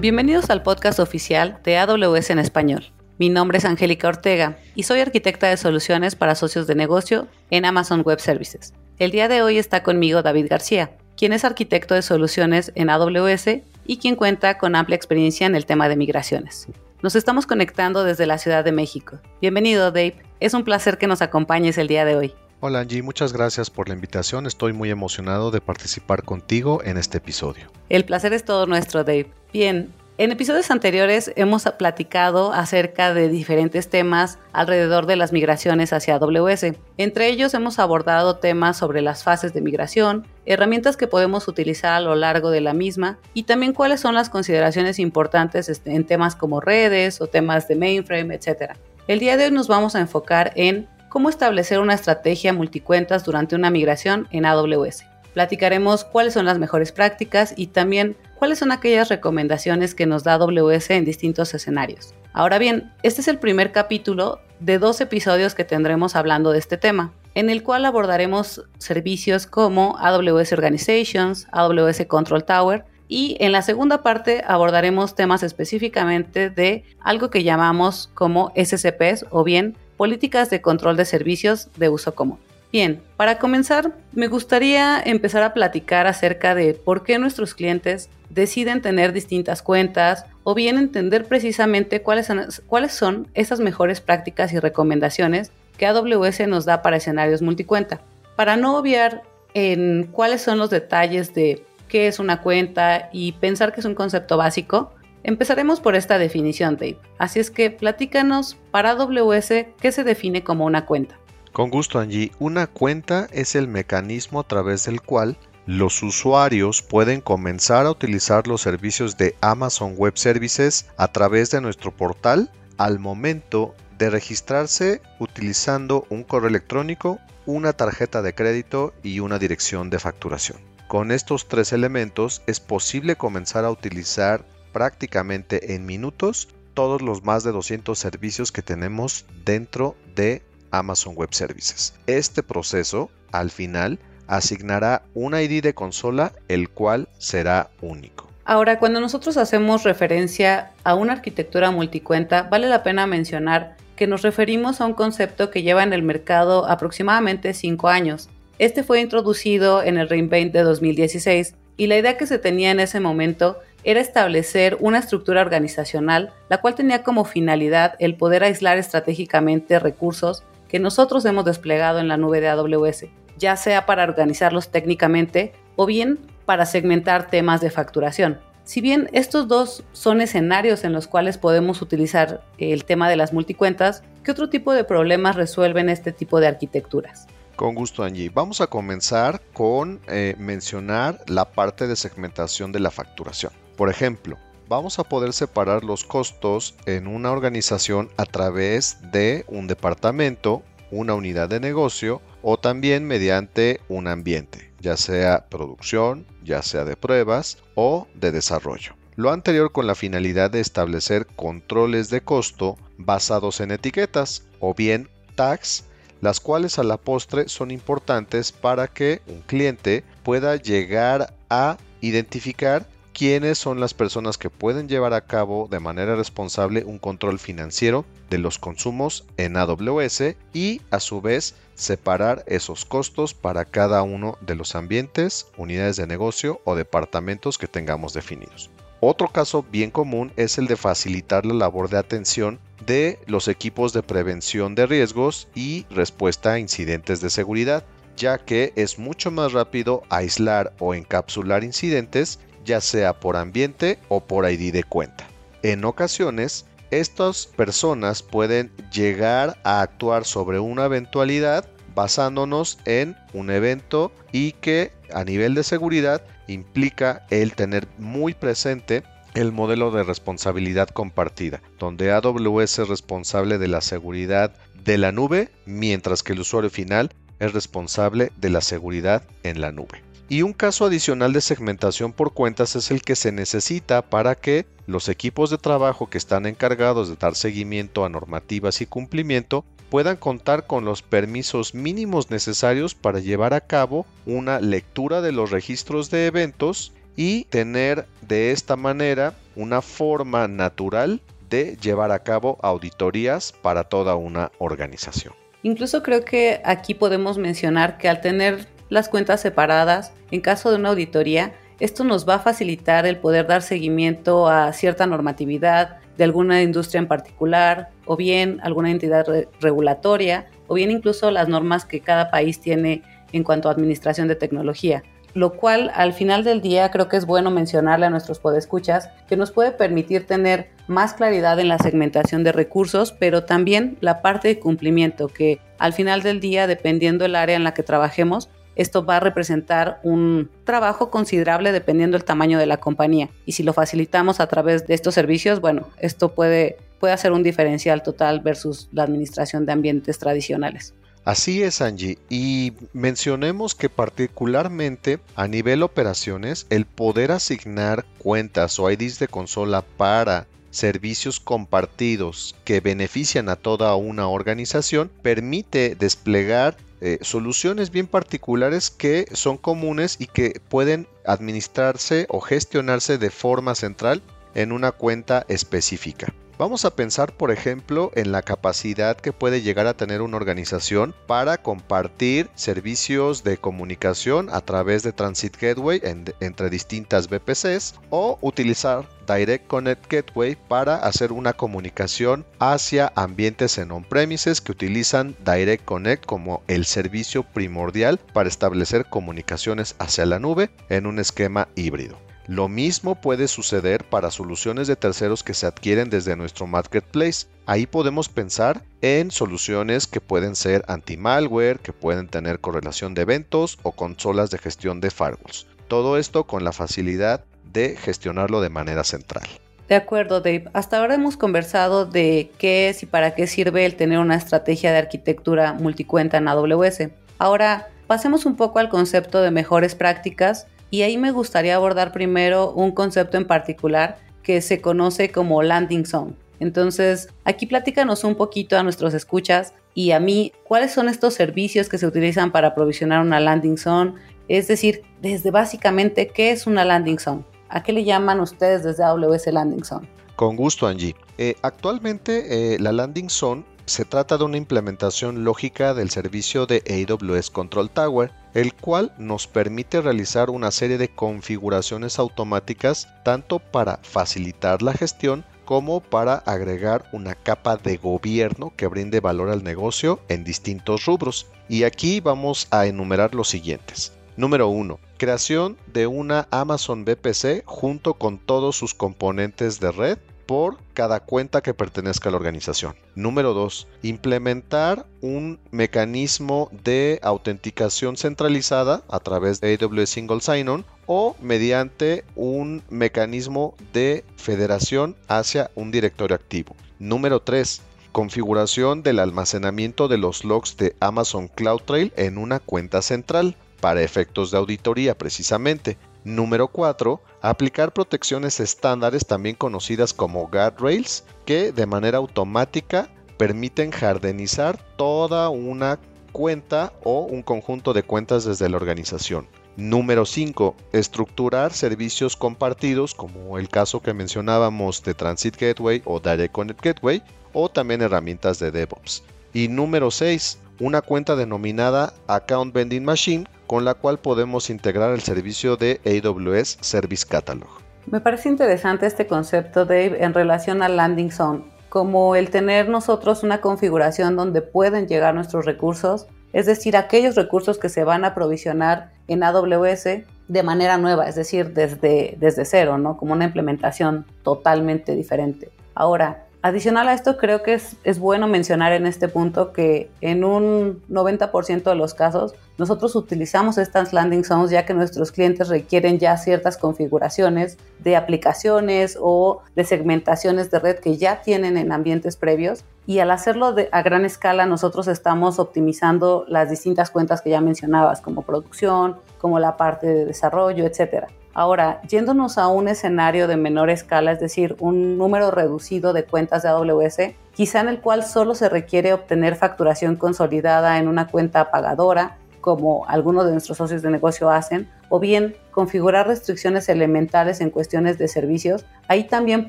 Bienvenidos al podcast oficial de AWS en español. Mi nombre es Angélica Ortega y soy arquitecta de soluciones para socios de negocio en Amazon Web Services. El día de hoy está conmigo David García, quien es arquitecto de soluciones en AWS y quien cuenta con amplia experiencia en el tema de migraciones. Nos estamos conectando desde la Ciudad de México. Bienvenido, Dave. Es un placer que nos acompañes el día de hoy. Hola Angie, muchas gracias por la invitación. Estoy muy emocionado de participar contigo en este episodio. El placer es todo nuestro, Dave. Bien, en episodios anteriores hemos platicado acerca de diferentes temas alrededor de las migraciones hacia AWS. Entre ellos hemos abordado temas sobre las fases de migración, herramientas que podemos utilizar a lo largo de la misma y también cuáles son las consideraciones importantes este, en temas como redes o temas de mainframe, etc. El día de hoy nos vamos a enfocar en cómo establecer una estrategia multicuentas durante una migración en AWS. Platicaremos cuáles son las mejores prácticas y también cuáles son aquellas recomendaciones que nos da AWS en distintos escenarios. Ahora bien, este es el primer capítulo de dos episodios que tendremos hablando de este tema, en el cual abordaremos servicios como AWS Organizations, AWS Control Tower, y en la segunda parte abordaremos temas específicamente de algo que llamamos como SCPs o bien políticas de control de servicios de uso común. Bien, para comenzar, me gustaría empezar a platicar acerca de por qué nuestros clientes deciden tener distintas cuentas o bien entender precisamente cuáles son, cuáles son esas mejores prácticas y recomendaciones que AWS nos da para escenarios multicuenta. Para no obviar en cuáles son los detalles de qué es una cuenta y pensar que es un concepto básico, empezaremos por esta definición, Dave. Así es que platícanos para AWS qué se define como una cuenta. Con gusto, Angie. Una cuenta es el mecanismo a través del cual los usuarios pueden comenzar a utilizar los servicios de Amazon Web Services a través de nuestro portal al momento de registrarse utilizando un correo electrónico, una tarjeta de crédito y una dirección de facturación. Con estos tres elementos es posible comenzar a utilizar prácticamente en minutos todos los más de 200 servicios que tenemos dentro de Amazon Web Services. Este proceso, al final, asignará un ID de consola, el cual será único. Ahora, cuando nosotros hacemos referencia a una arquitectura multicuenta, vale la pena mencionar que nos referimos a un concepto que lleva en el mercado aproximadamente 5 años. Este fue introducido en el Reinvent de 2016 y la idea que se tenía en ese momento era establecer una estructura organizacional, la cual tenía como finalidad el poder aislar estratégicamente recursos que nosotros hemos desplegado en la nube de AWS, ya sea para organizarlos técnicamente o bien para segmentar temas de facturación. Si bien estos dos son escenarios en los cuales podemos utilizar el tema de las multicuentas, ¿qué otro tipo de problemas resuelven este tipo de arquitecturas? Con gusto, Angie. Vamos a comenzar con eh, mencionar la parte de segmentación de la facturación. Por ejemplo, vamos a poder separar los costos en una organización a través de un departamento, una unidad de negocio o también mediante un ambiente, ya sea producción, ya sea de pruebas o de desarrollo. Lo anterior con la finalidad de establecer controles de costo basados en etiquetas o bien tags, las cuales a la postre son importantes para que un cliente pueda llegar a identificar quiénes son las personas que pueden llevar a cabo de manera responsable un control financiero de los consumos en AWS y a su vez separar esos costos para cada uno de los ambientes, unidades de negocio o departamentos que tengamos definidos. Otro caso bien común es el de facilitar la labor de atención de los equipos de prevención de riesgos y respuesta a incidentes de seguridad, ya que es mucho más rápido aislar o encapsular incidentes ya sea por ambiente o por ID de cuenta. En ocasiones, estas personas pueden llegar a actuar sobre una eventualidad basándonos en un evento y que a nivel de seguridad implica el tener muy presente el modelo de responsabilidad compartida, donde AWS es responsable de la seguridad de la nube, mientras que el usuario final es responsable de la seguridad en la nube. Y un caso adicional de segmentación por cuentas es el que se necesita para que los equipos de trabajo que están encargados de dar seguimiento a normativas y cumplimiento puedan contar con los permisos mínimos necesarios para llevar a cabo una lectura de los registros de eventos y tener de esta manera una forma natural de llevar a cabo auditorías para toda una organización. Incluso creo que aquí podemos mencionar que al tener las cuentas separadas, en caso de una auditoría, esto nos va a facilitar el poder dar seguimiento a cierta normatividad de alguna industria en particular, o bien alguna entidad regulatoria, o bien incluso las normas que cada país tiene en cuanto a administración de tecnología. Lo cual al final del día creo que es bueno mencionarle a nuestros podescuchas que nos puede permitir tener más claridad en la segmentación de recursos, pero también la parte de cumplimiento que al final del día, dependiendo del área en la que trabajemos, esto va a representar un trabajo considerable dependiendo del tamaño de la compañía. Y si lo facilitamos a través de estos servicios, bueno, esto puede, puede hacer un diferencial total versus la administración de ambientes tradicionales. Así es, Angie. Y mencionemos que particularmente a nivel operaciones, el poder asignar cuentas o IDs de consola para servicios compartidos que benefician a toda una organización permite desplegar eh, soluciones bien particulares que son comunes y que pueden administrarse o gestionarse de forma central en una cuenta específica. Vamos a pensar, por ejemplo, en la capacidad que puede llegar a tener una organización para compartir servicios de comunicación a través de Transit Gateway entre distintas VPCs o utilizar Direct Connect Gateway para hacer una comunicación hacia ambientes en on-premises que utilizan Direct Connect como el servicio primordial para establecer comunicaciones hacia la nube en un esquema híbrido. Lo mismo puede suceder para soluciones de terceros que se adquieren desde nuestro marketplace. Ahí podemos pensar en soluciones que pueden ser anti-malware, que pueden tener correlación de eventos o consolas de gestión de firewalls. Todo esto con la facilidad de gestionarlo de manera central. De acuerdo, Dave. Hasta ahora hemos conversado de qué es y para qué sirve el tener una estrategia de arquitectura multicuenta en AWS. Ahora, pasemos un poco al concepto de mejores prácticas y ahí me gustaría abordar primero un concepto en particular que se conoce como landing zone. Entonces, aquí platícanos un poquito a nuestros escuchas y a mí, ¿cuáles son estos servicios que se utilizan para provisionar una landing zone? Es decir, desde básicamente, ¿qué es una landing zone? ¿A qué le llaman ustedes desde AWS Landing Zone? Con gusto, Angie. Eh, actualmente, eh, la landing zone se trata de una implementación lógica del servicio de AWS Control Tower, el cual nos permite realizar una serie de configuraciones automáticas tanto para facilitar la gestión como para agregar una capa de gobierno que brinde valor al negocio en distintos rubros. Y aquí vamos a enumerar los siguientes. Número 1. Creación de una Amazon VPC junto con todos sus componentes de red por cada cuenta que pertenezca a la organización. Número 2. Implementar un mecanismo de autenticación centralizada a través de AWS Single Sign-On o mediante un mecanismo de federación hacia un directorio activo. Número 3 configuración del almacenamiento de los logs de Amazon CloudTrail en una cuenta central para efectos de auditoría precisamente. Número 4. Aplicar protecciones estándares también conocidas como guardrails que de manera automática permiten jardenizar toda una cuenta o un conjunto de cuentas desde la organización. Número 5. Estructurar servicios compartidos como el caso que mencionábamos de Transit Gateway o Direct Connect Gateway o también herramientas de DevOps. Y número 6. Una cuenta denominada Account Vending Machine con la cual podemos integrar el servicio de AWS Service Catalog. Me parece interesante este concepto, Dave, en relación al landing zone, como el tener nosotros una configuración donde pueden llegar nuestros recursos, es decir, aquellos recursos que se van a provisionar en AWS de manera nueva, es decir, desde, desde cero, ¿no? Como una implementación totalmente diferente. Ahora, Adicional a esto, creo que es, bueno mencionar en este punto que en un 90% de los casos nosotros utilizamos estas landing zones ya que nuestros clientes requieren ya ciertas configuraciones de aplicaciones o de segmentaciones de red que ya tienen en ambientes previos y al hacerlo a gran escala nosotros estamos optimizando las distintas cuentas que ya mencionabas como producción, como la parte de desarrollo, etcétera. Ahora, yéndonos a un escenario de menor escala, es decir, un número reducido de cuentas de AWS, quizá en el cual solo se requiere obtener facturación consolidada en una cuenta pagadora como algunos de nuestros socios de negocio hacen, o bien configurar restricciones elementales en cuestiones de servicios, ahí también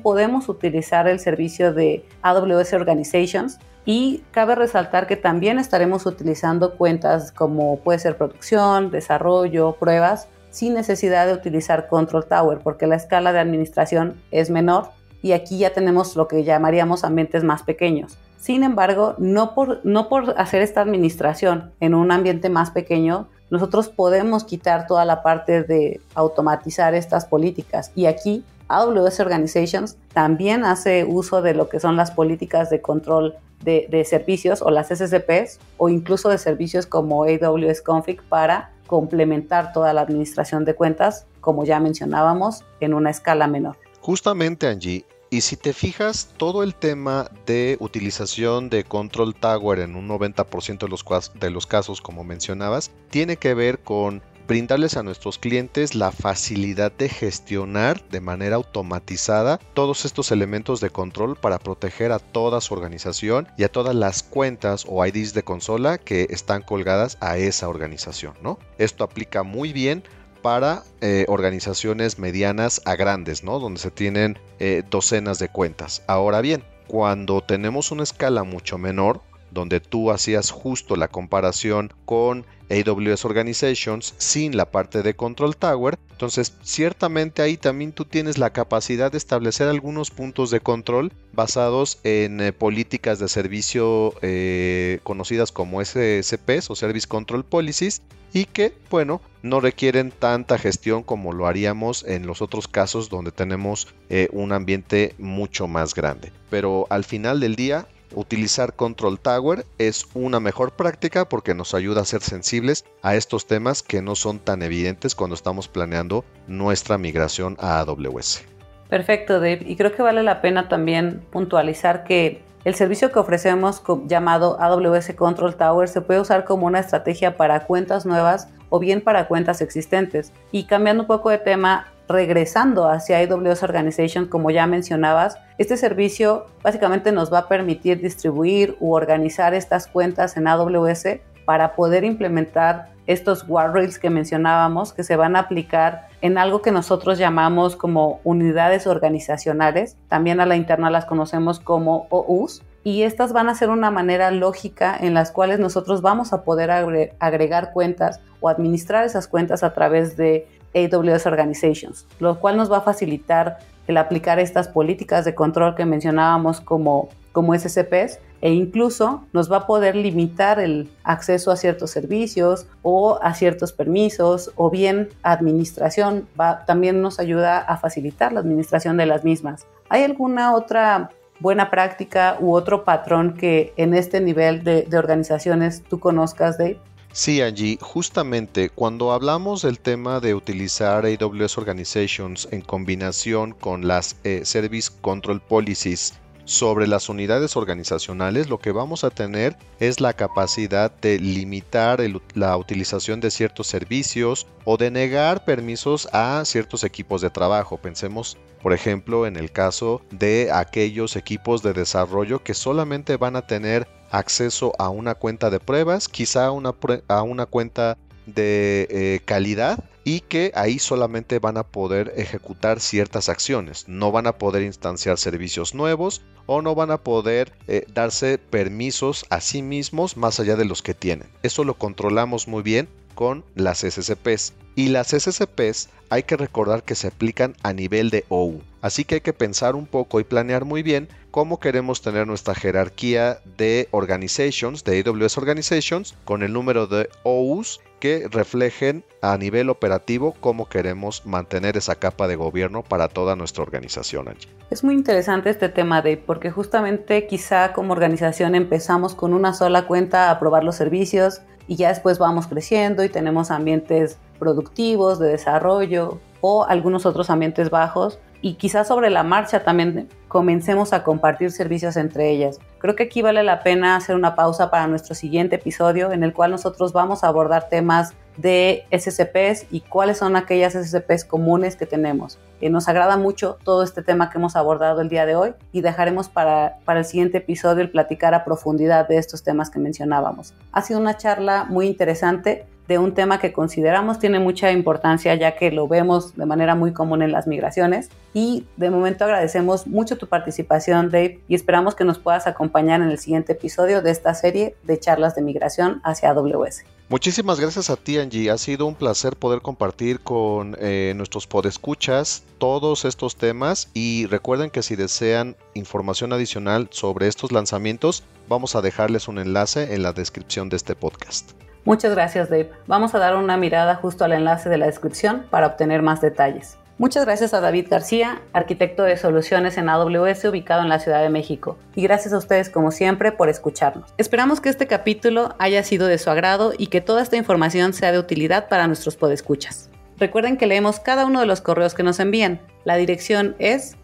podemos utilizar el servicio de AWS Organizations y cabe resaltar que también estaremos utilizando cuentas como puede ser producción, desarrollo, pruebas, sin necesidad de utilizar Control Tower, porque la escala de administración es menor y aquí ya tenemos lo que llamaríamos ambientes más pequeños. Sin embargo, no por, no por hacer esta administración en un ambiente más pequeño, nosotros podemos quitar toda la parte de automatizar estas políticas. Y aquí AWS Organizations también hace uso de lo que son las políticas de control de, servicios o las SSPs o incluso de servicios como AWS Config para complementar toda la administración de cuentas, como ya mencionábamos, en una escala menor. Justamente, Angie, y si te fijas, todo el tema de utilización de Control Tower en un 90% de los, de los casos, como mencionabas, tiene que ver con brindarles a nuestros clientes la facilidad de gestionar de manera automatizada todos estos elementos de control para proteger a toda su organización y a todas las cuentas o IDs de consola que están colgadas a esa organización, ¿no? Esto aplica muy bien para eh, organizaciones medianas a grandes, ¿no? Donde se tienen eh, docenas de cuentas. Ahora bien, cuando tenemos una escala mucho menor, donde tú hacías justo la comparación con AWS Organizations sin la parte de Control Tower. Entonces, ciertamente ahí también tú tienes la capacidad de establecer algunos puntos de control basados en eh, políticas de servicio eh, conocidas como SSPs o Service Control Policies y que, bueno, no requieren tanta gestión como lo haríamos en los otros casos donde tenemos eh, un ambiente mucho más grande. Pero al final del día, Utilizar Control Tower es una mejor práctica porque nos ayuda a ser sensibles a estos temas que no son tan evidentes cuando estamos planeando nuestra migración a AWS. Perfecto, Dave. Y creo que vale la pena también puntualizar que el servicio que ofrecemos llamado AWS Control Tower se puede usar como una estrategia para cuentas nuevas o bien para cuentas existentes. Y cambiando un poco de tema, regresando hacia AWS Organization, como ya mencionabas, este servicio básicamente nos va a permitir distribuir u organizar estas cuentas en AWS para poder implementar estos guardrails que mencionábamos que se van a aplicar en algo que nosotros llamamos como unidades organizacionales. También a la interna las conocemos como OUs. Y estas van a ser una manera lógica en las cuales nosotros vamos a poder agregar cuentas o administrar esas cuentas a través de AWS Organizations, lo cual nos va a facilitar el aplicar estas políticas de control que mencionábamos como, como SCPs e incluso nos va a poder limitar el acceso a ciertos servicios o a ciertos permisos o bien administración, va, también nos ayuda a facilitar la administración de las mismas. ¿Hay alguna otra buena práctica u otro patrón que en este nivel de, de organizaciones tú conozcas, Dave? Sí, Angie, justamente cuando hablamos del tema de utilizar AWS Organizations en combinación con las eh, Service Control Policies sobre las unidades organizacionales, lo que vamos a tener es la capacidad de limitar la utilización de ciertos servicios o de negar permisos a ciertos equipos de trabajo. Pensemos, por ejemplo, en el caso de aquellos equipos de desarrollo que solamente van a tener acceso a una cuenta de pruebas, quizá a una, a una cuenta de eh, calidad y que ahí solamente van a poder ejecutar ciertas acciones, no van a poder instanciar servicios nuevos o no van a poder eh, darse permisos a sí mismos más allá de los que tienen. Eso lo controlamos muy bien con las SSPs. Y las SSPs hay que recordar que se aplican a nivel de OU. Así que hay que pensar un poco y planear muy bien cómo queremos tener nuestra jerarquía de organizations, de AWS Organizations, con el número de OUs que reflejen a nivel operativo cómo queremos mantener esa capa de gobierno para toda nuestra organización. Es muy interesante este tema, Dave, porque justamente quizá como organización empezamos con una sola cuenta a probar los servicios y ya después vamos creciendo y tenemos ambientes productivos, de desarrollo o algunos otros ambientes bajos y quizás sobre la marcha también comencemos a compartir servicios entre ellas. Creo que aquí vale la pena hacer una pausa para nuestro siguiente episodio en el cual nosotros vamos a abordar temas de SCPs y cuáles son aquellas SCPs comunes que tenemos. Eh, nos agrada mucho todo este tema que hemos abordado el día de hoy y dejaremos para, para el siguiente episodio el platicar a profundidad de estos temas que mencionábamos. Ha sido una charla muy interesante de un tema que consideramos tiene mucha importancia ya que lo vemos de manera muy común en las migraciones. Y de momento agradecemos mucho tu participación, Dave, y esperamos que nos puedas acompañar en el siguiente episodio de esta serie de charlas de migración hacia AWS. Muchísimas gracias a ti, Angie. Ha sido un placer poder compartir con eh, nuestros podescuchas todos estos temas y recuerden que si desean información adicional sobre estos lanzamientos, vamos a dejarles un enlace en la descripción de este podcast. Muchas gracias Dave. Vamos a dar una mirada justo al enlace de la descripción para obtener más detalles. Muchas gracias a David García, arquitecto de soluciones en AWS ubicado en la Ciudad de México. Y gracias a ustedes como siempre por escucharnos. Esperamos que este capítulo haya sido de su agrado y que toda esta información sea de utilidad para nuestros podescuchas. Recuerden que leemos cada uno de los correos que nos envían. La dirección es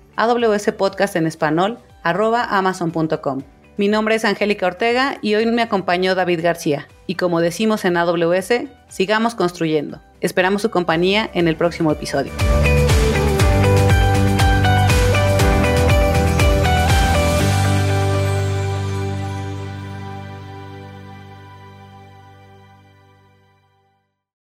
amazon.com. Mi nombre es Angélica Ortega y hoy me acompañó David García. Y como decimos en AWS, sigamos construyendo. Esperamos su compañía en el próximo episodio.